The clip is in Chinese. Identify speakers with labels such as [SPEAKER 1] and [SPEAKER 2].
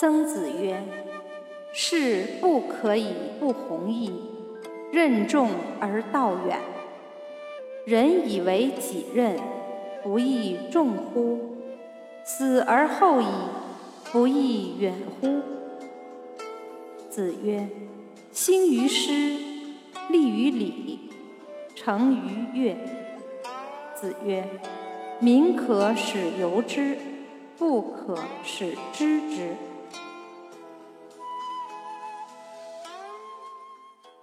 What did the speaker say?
[SPEAKER 1] 曾子曰士不可以不弘毅任重而道远。人以为己任不亦重乎？死而后已不亦远乎？子曰兴于诗立于礼成于乐。子曰民可使由之不可使知之。